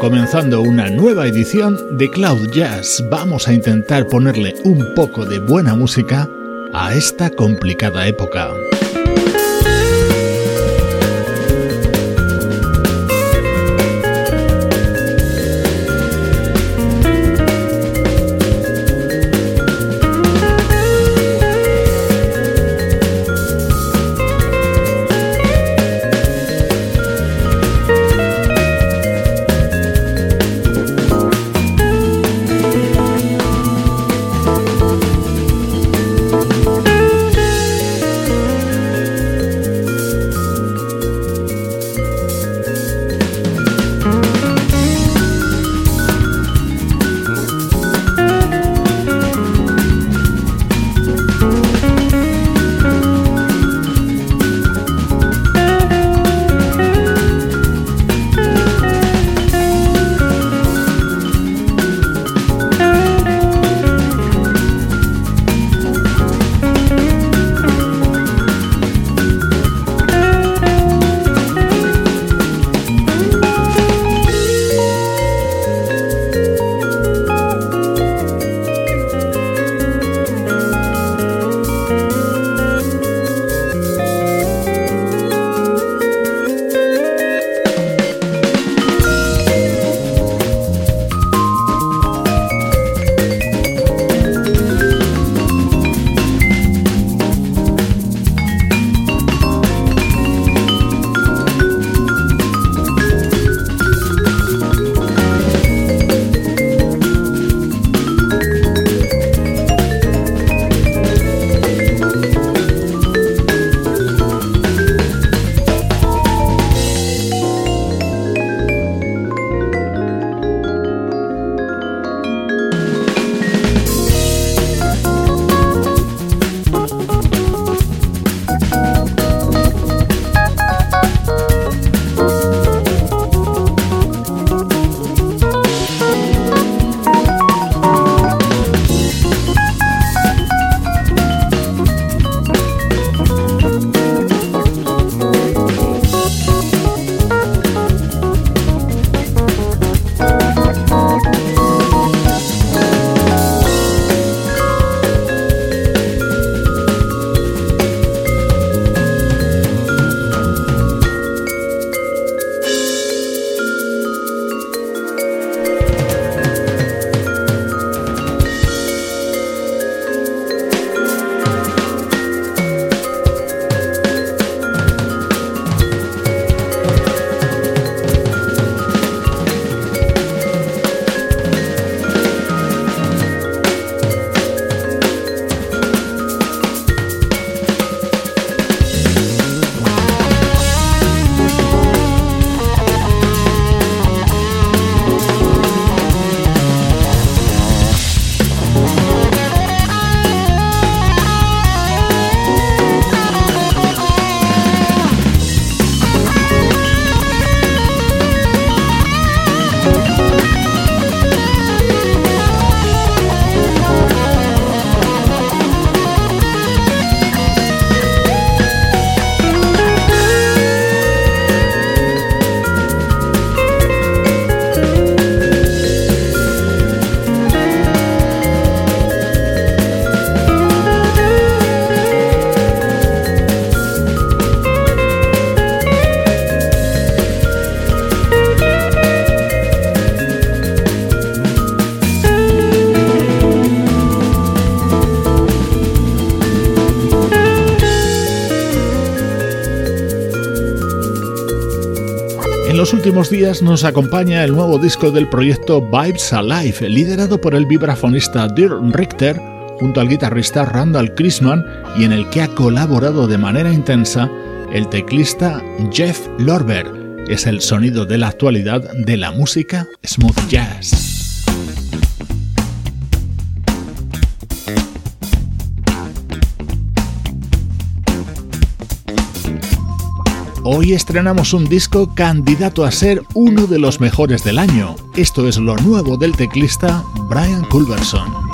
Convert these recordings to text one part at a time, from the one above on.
Comenzando una nueva edición de Cloud Jazz, vamos a intentar ponerle un poco de buena música a esta complicada época. Últimos días nos acompaña el nuevo disco del proyecto Vibes Alive, liderado por el vibrafonista Dirk Richter junto al guitarrista Randall Chrisman y en el que ha colaborado de manera intensa el teclista Jeff Lorber. Es el sonido de la actualidad de la música smooth jazz. Hoy estrenamos un disco candidato a ser uno de los mejores del año. Esto es lo nuevo del teclista Brian Culberson.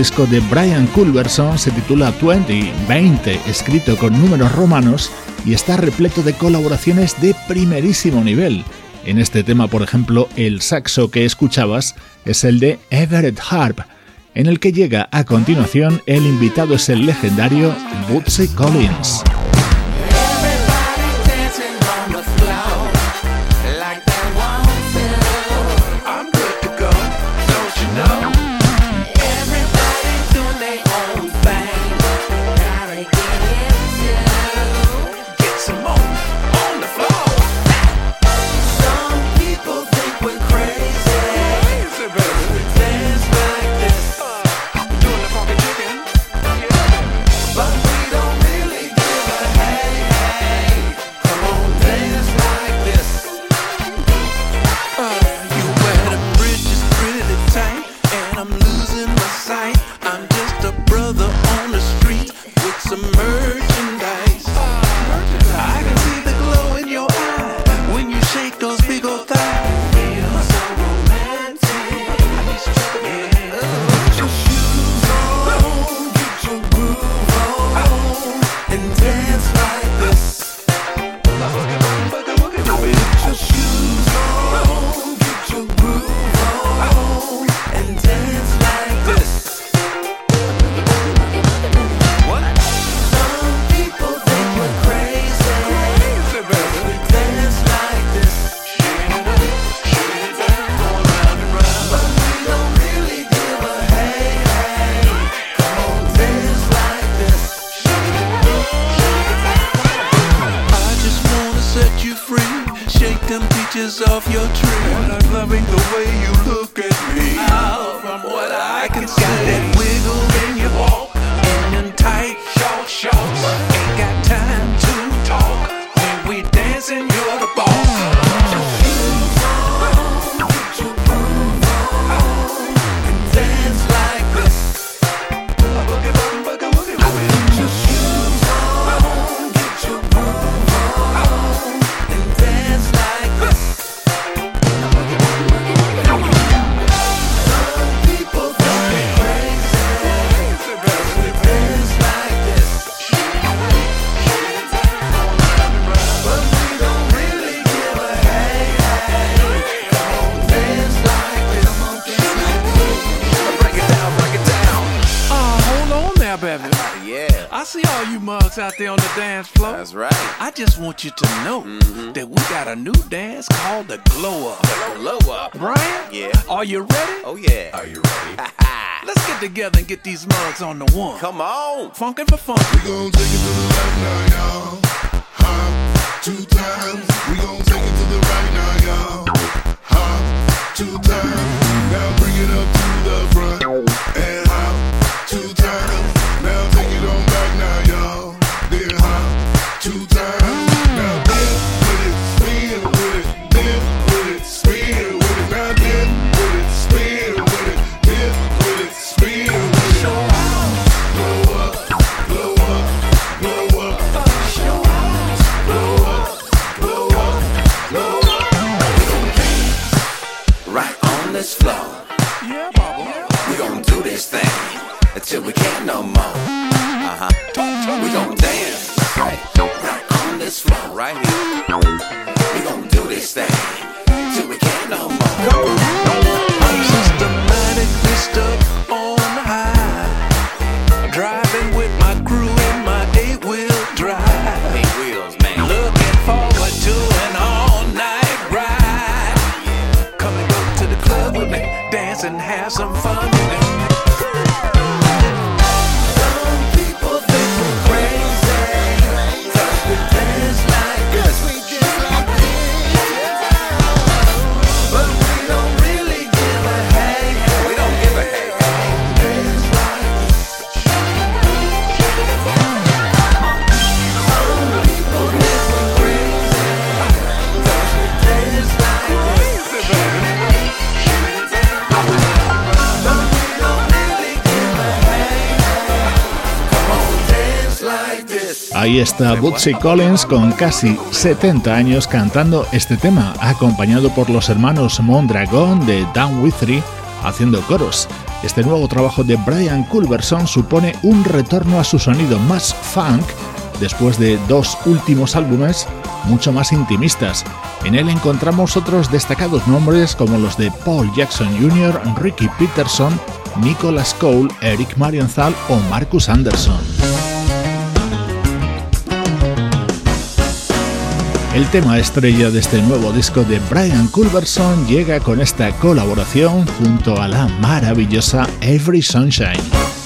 Disco de Brian Culverson se titula 20, 20, escrito con números romanos y está repleto de colaboraciones de primerísimo nivel. En este tema, por ejemplo, el saxo que escuchabas es el de Everett Harp. en el que llega a continuación el invitado es el legendario Bootsy Collins. submerged. You to know mm-hmm. that we got a new dance called the Glow Up. The Glow Up. Brian? Yeah. Are you ready? Oh, yeah. Are you ready? Let's get together and get these mugs on the one. Come on. Funkin' for fun. We gon' take it to the left now, y'all. Hop two times. We gon' take it to the right now, y'all. Hop two times. Now bring it up to the front. Ahí está Bootsy Collins con casi 70 años cantando este tema, acompañado por los hermanos Mondragon de Dan Withry haciendo coros. Este nuevo trabajo de Brian Culberson supone un retorno a su sonido más funk después de dos últimos álbumes mucho más intimistas. En él encontramos otros destacados nombres como los de Paul Jackson Jr., Ricky Peterson, Nicholas Cole, Eric Marienthal o Marcus Anderson. El tema estrella de este nuevo disco de Brian Culberson llega con esta colaboración junto a la maravillosa Every Sunshine.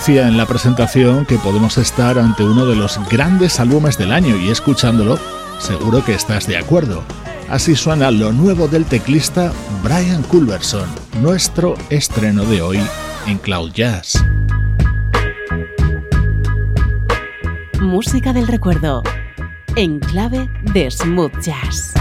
Decía en la presentación que podemos estar ante uno de los grandes álbumes del año y escuchándolo, seguro que estás de acuerdo. Así suena lo nuevo del teclista Brian Culverson, nuestro estreno de hoy en Cloud Jazz. Música del recuerdo, en clave de smooth jazz.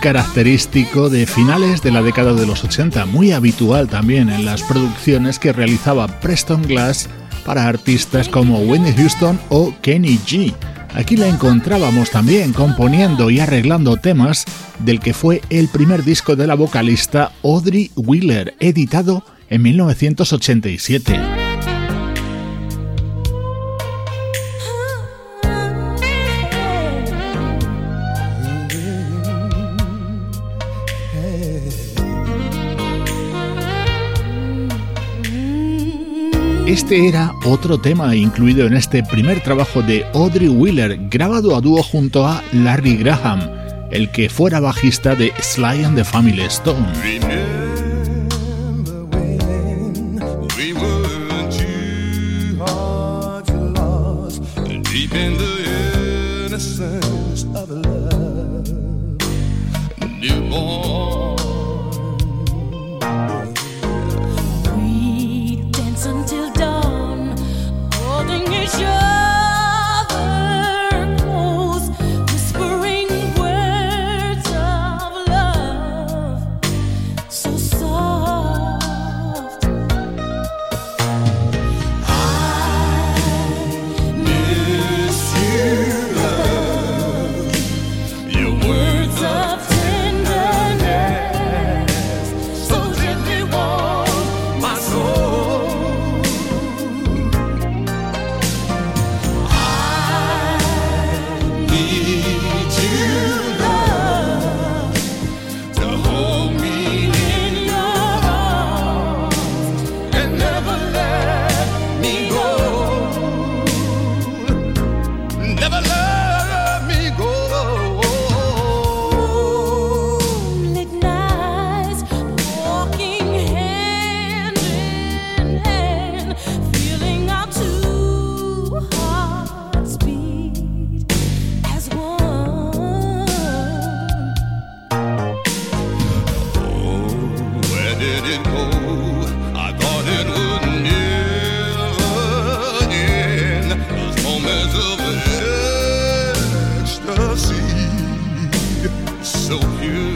característico de finales de la década de los 80, muy habitual también en las producciones que realizaba Preston Glass para artistas como Whitney Houston o Kenny G. Aquí la encontrábamos también componiendo y arreglando temas del que fue el primer disco de la vocalista Audrey Wheeler, editado en 1987. Este era otro tema incluido en este primer trabajo de Audrey Wheeler, grabado a dúo junto a Larry Graham, el que fuera bajista de Sly and the Family Stone. Hoy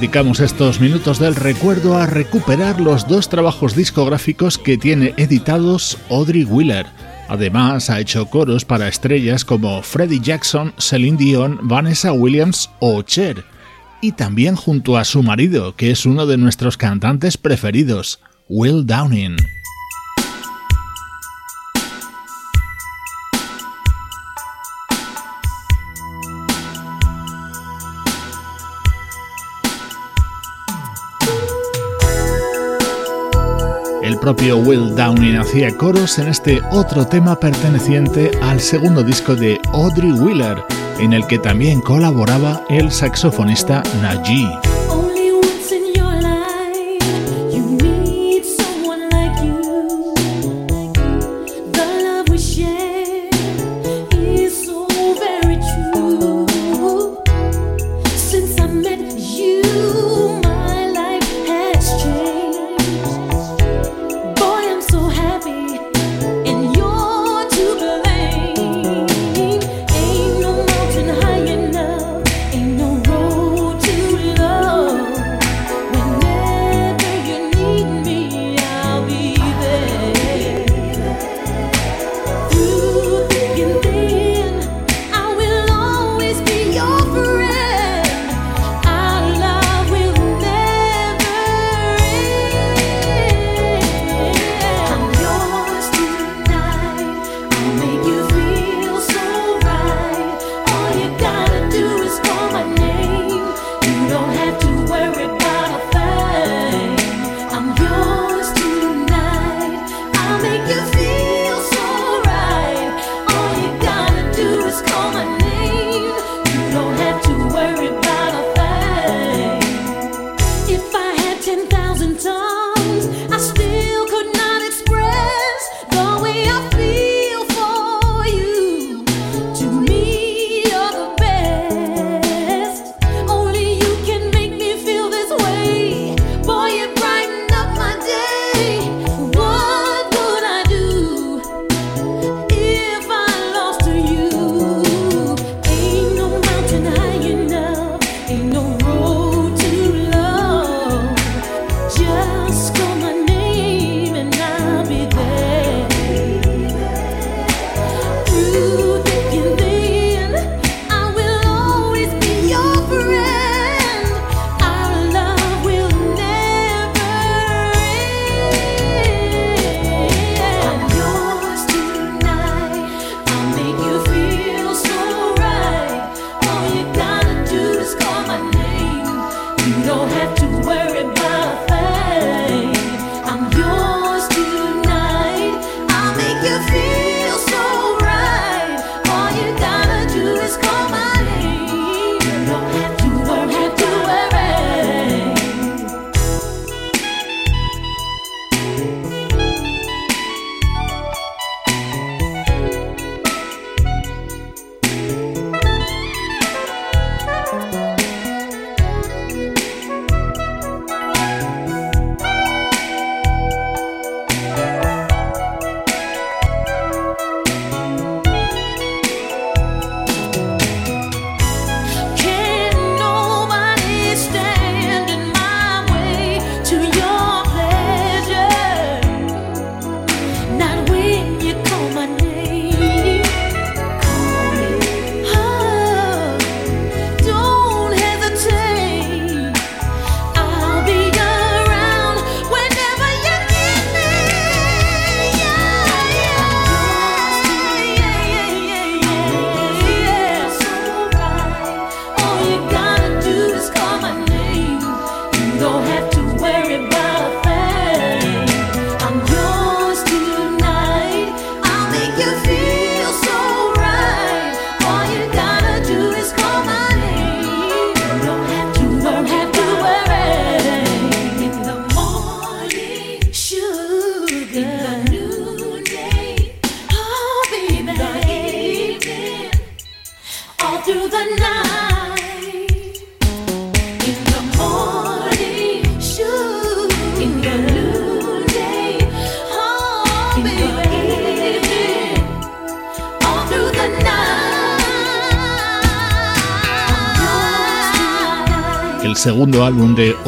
dedicamos estos minutos del recuerdo a recuperar los dos trabajos discográficos que tiene editados Audrey Wheeler. Además, ha hecho coros para estrellas como Freddie Jackson, Celine Dion, Vanessa Williams o Cher, y también junto a su marido, que es uno de nuestros cantantes preferidos, Will Downing. Propio Will Downing hacía coros en este otro tema perteneciente al segundo disco de Audrey Wheeler, en el que también colaboraba el saxofonista Najee.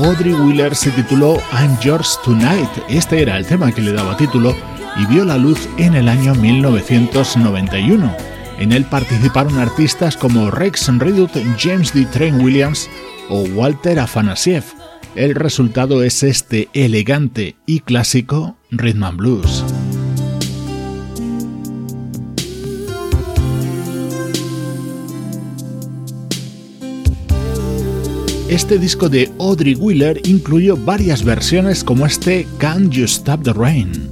Audrey Wheeler se tituló I'm Yours Tonight. Este era el tema que le daba título y vio la luz en el año 1991. En él participaron artistas como Rex Redut, James D. Train Williams o Walter Afanasiev. El resultado es este elegante y clásico Rhythm and Blues. Este disco de Audrey Wheeler incluyó varias versiones como este Can't You Stop the Rain.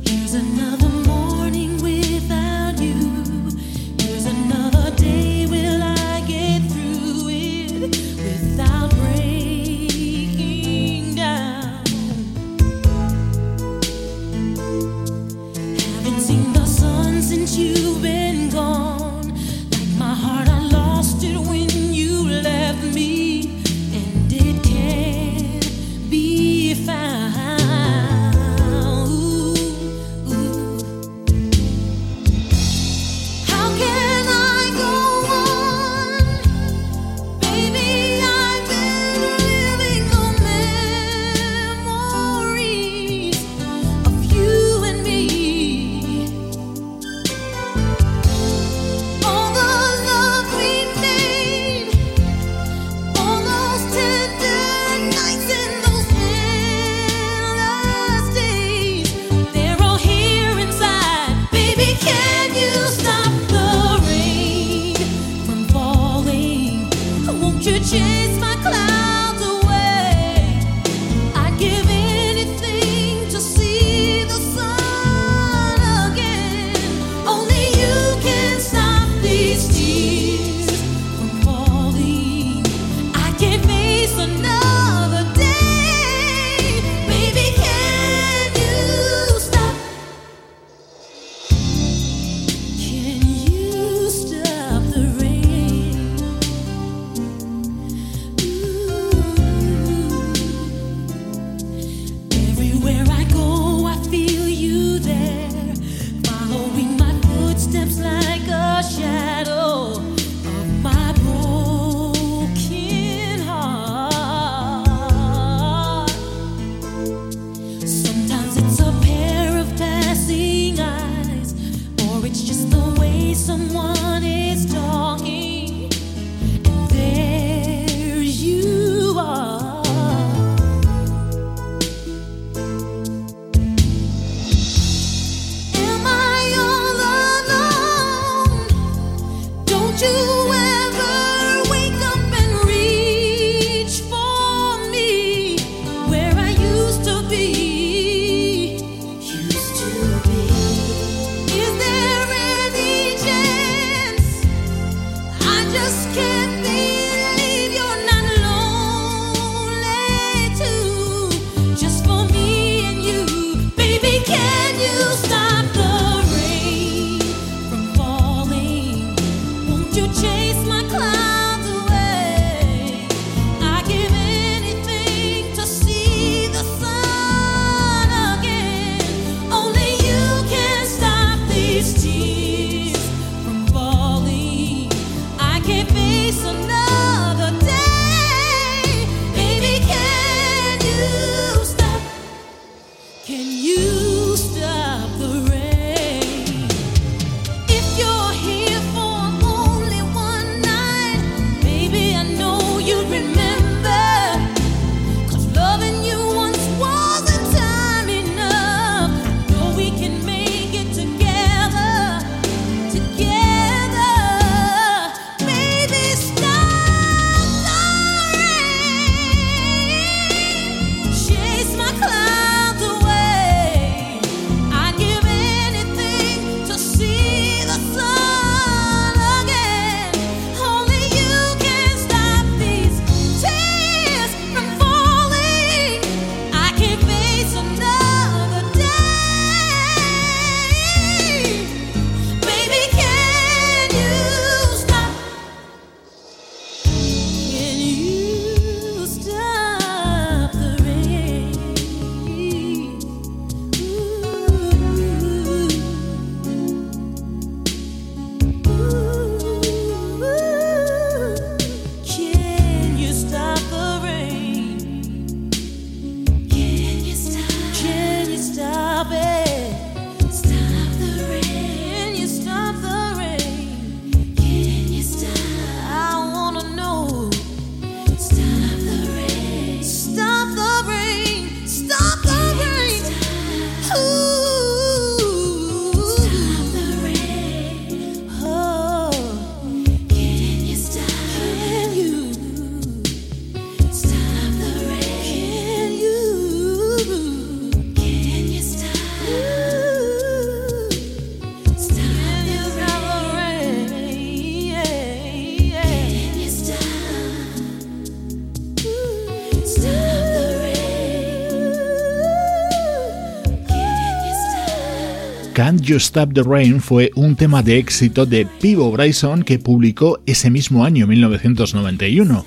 You Stop the Rain fue un tema de éxito de Pivo Bryson que publicó ese mismo año, 1991.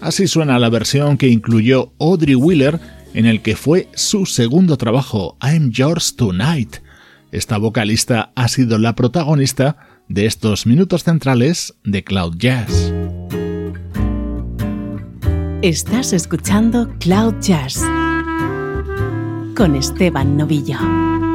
Así suena la versión que incluyó Audrey Wheeler, en el que fue su segundo trabajo, I'm Yours Tonight. Esta vocalista ha sido la protagonista de estos minutos centrales de Cloud Jazz. Estás escuchando Cloud Jazz con Esteban Novillo.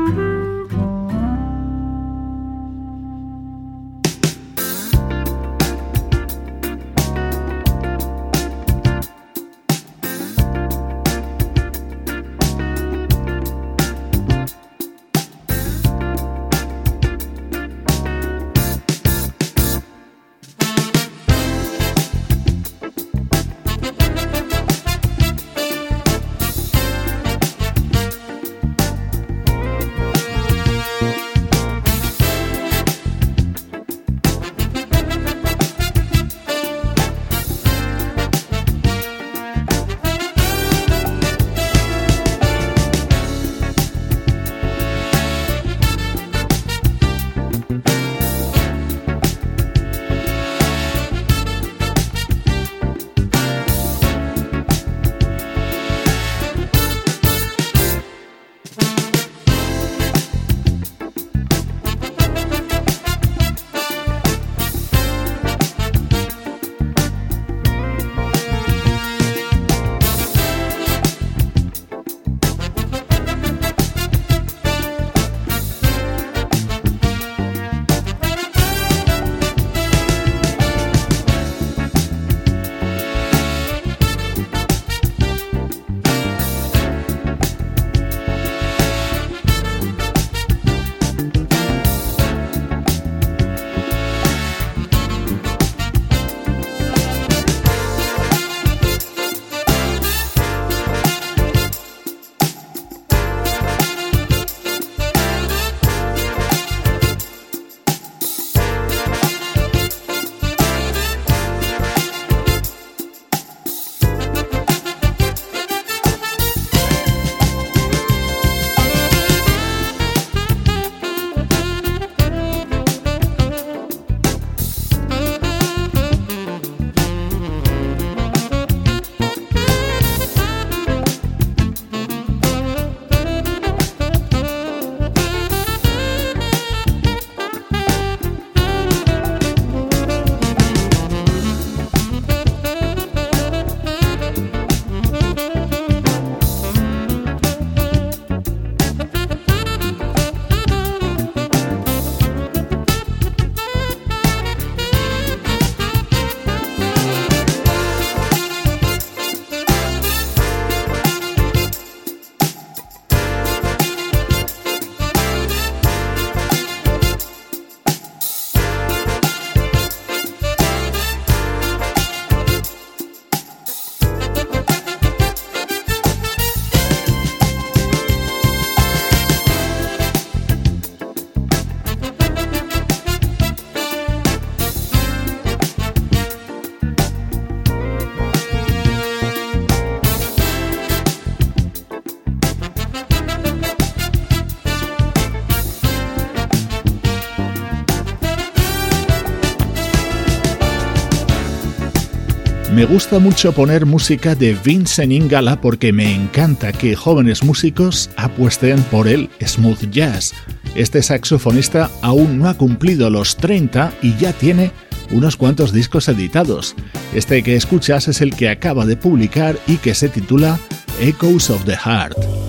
Me gusta mucho poner música de Vincent Ingala porque me encanta que jóvenes músicos apuesten por el smooth jazz. Este saxofonista aún no ha cumplido los 30 y ya tiene unos cuantos discos editados. Este que escuchas es el que acaba de publicar y que se titula Echoes of the Heart.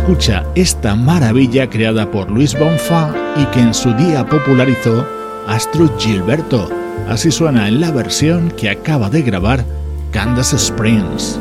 Escucha esta maravilla creada por Luis Bonfa y que en su día popularizó Astrud Gilberto. Así suena en la versión que acaba de grabar Candace Springs.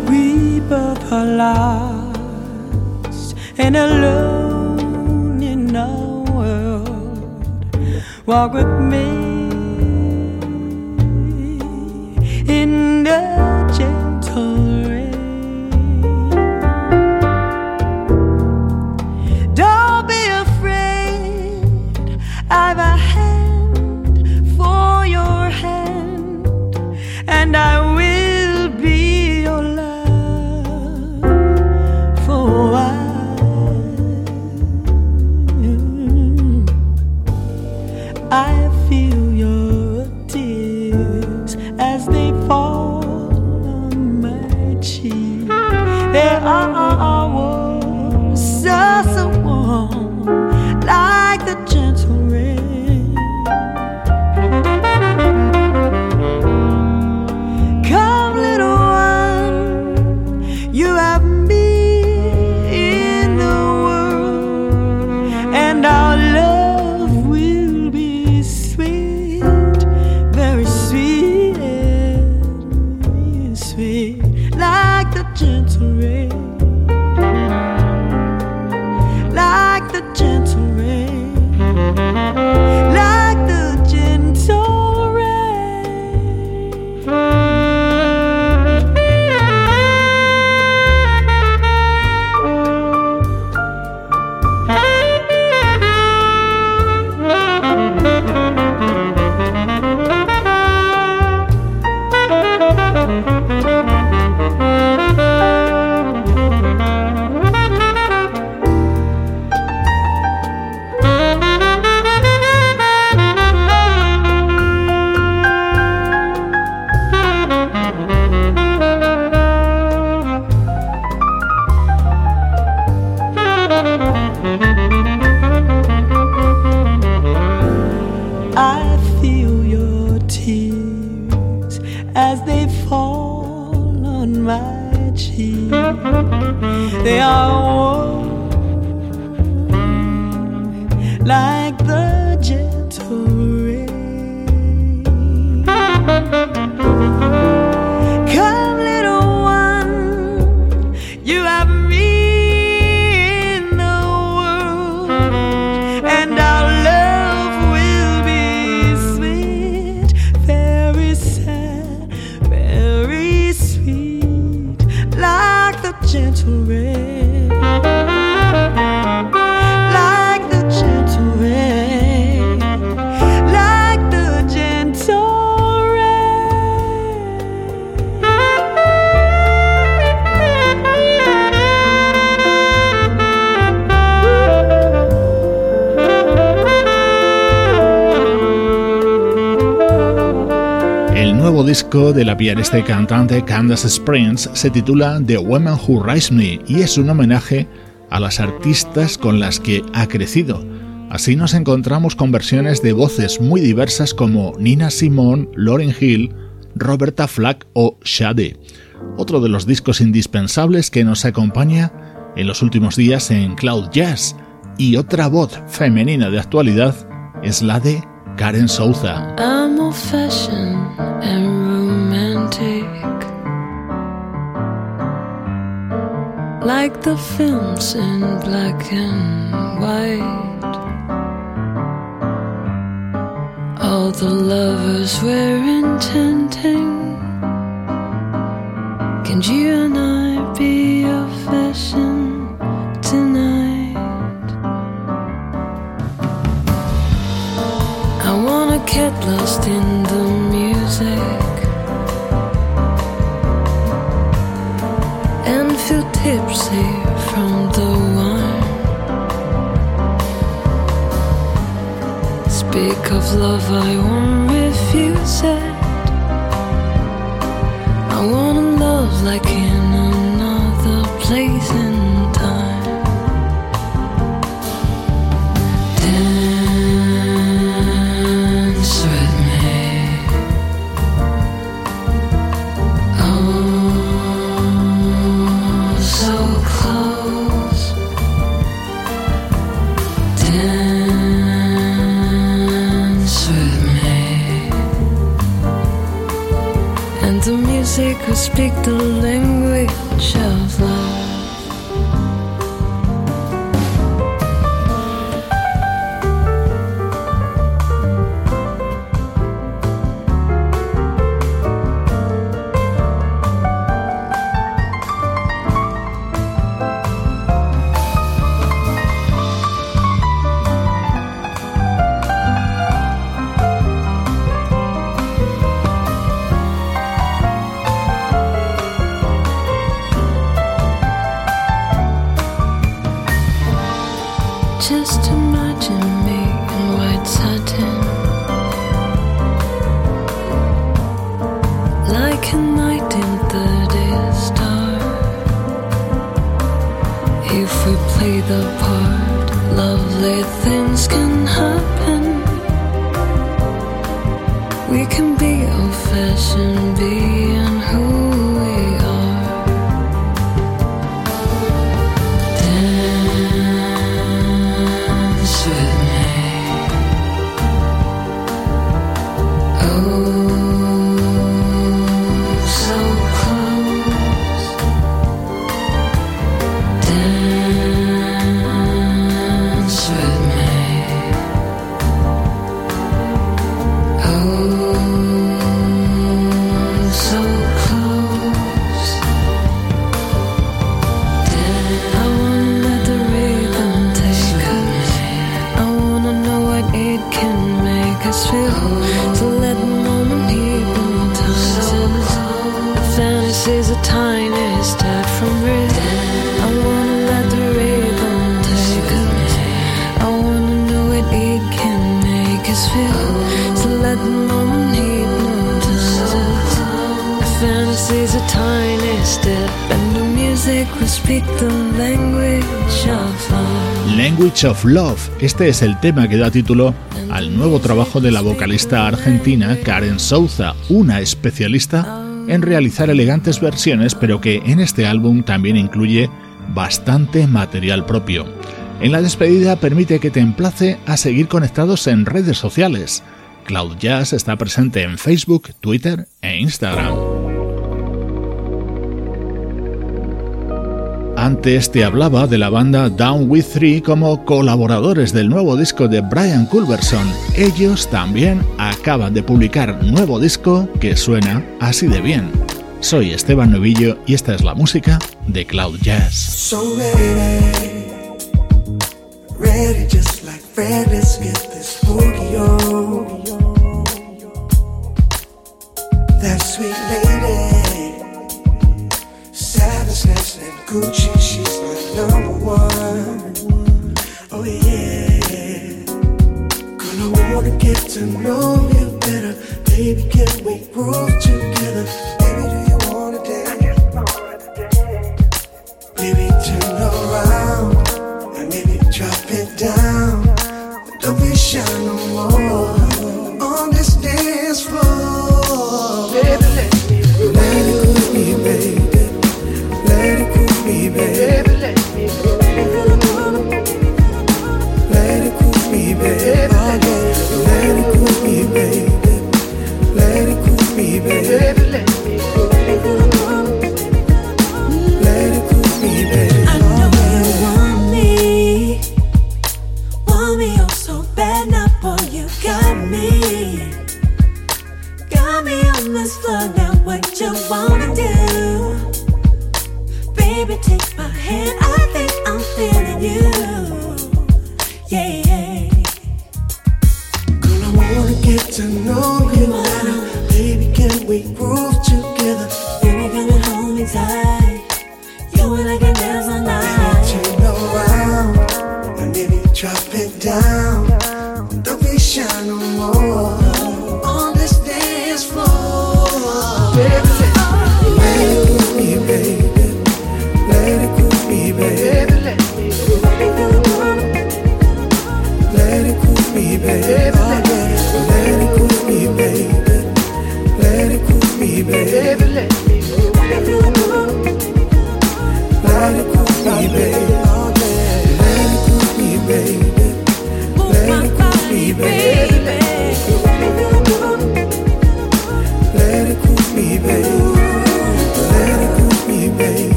Nuevo disco de la pianista y cantante Candace Springs se titula The Woman Who Raised Me y es un homenaje a las artistas con las que ha crecido. Así nos encontramos con versiones de voces muy diversas como Nina Simone, Lauryn Hill, Roberta Flack o Shade. Otro de los discos indispensables que nos acompaña en los últimos días en Cloud Jazz. Y otra voz femenina de actualidad es la de Karen Souza. Old fashioned and romantic. Like the films in black and white. All the lovers we're. Can you and I be of fashion tonight? Get lost in the music and feel tipsy from the wine. Speak of love, I won't refuse it. I wanna love like in another place the music will speak the language of love. Language of love. Este es el tema que da título al nuevo trabajo de la vocalista argentina Karen Souza, una especialista en realizar elegantes versiones, pero que en este álbum también incluye bastante material propio. En la despedida permite que te emplace a seguir conectados en redes sociales. Cloud Jazz está presente en Facebook, Twitter e Instagram. Antes te hablaba de la banda Down With Three como colaboradores del nuevo disco de Brian Culberson. Ellos también acaban de publicar nuevo disco que suena así de bien. Soy Esteban Novillo y esta es la música de Cloud Jazz. So ready, ready just like get this. That sweet lady, Savage and Gucci, she's my number one. Oh yeah, gonna wanna get to know you better, baby. Can we groove together? Baby, do you wanna dance? Baby, turn around and maybe drop it down. Don't be shy no more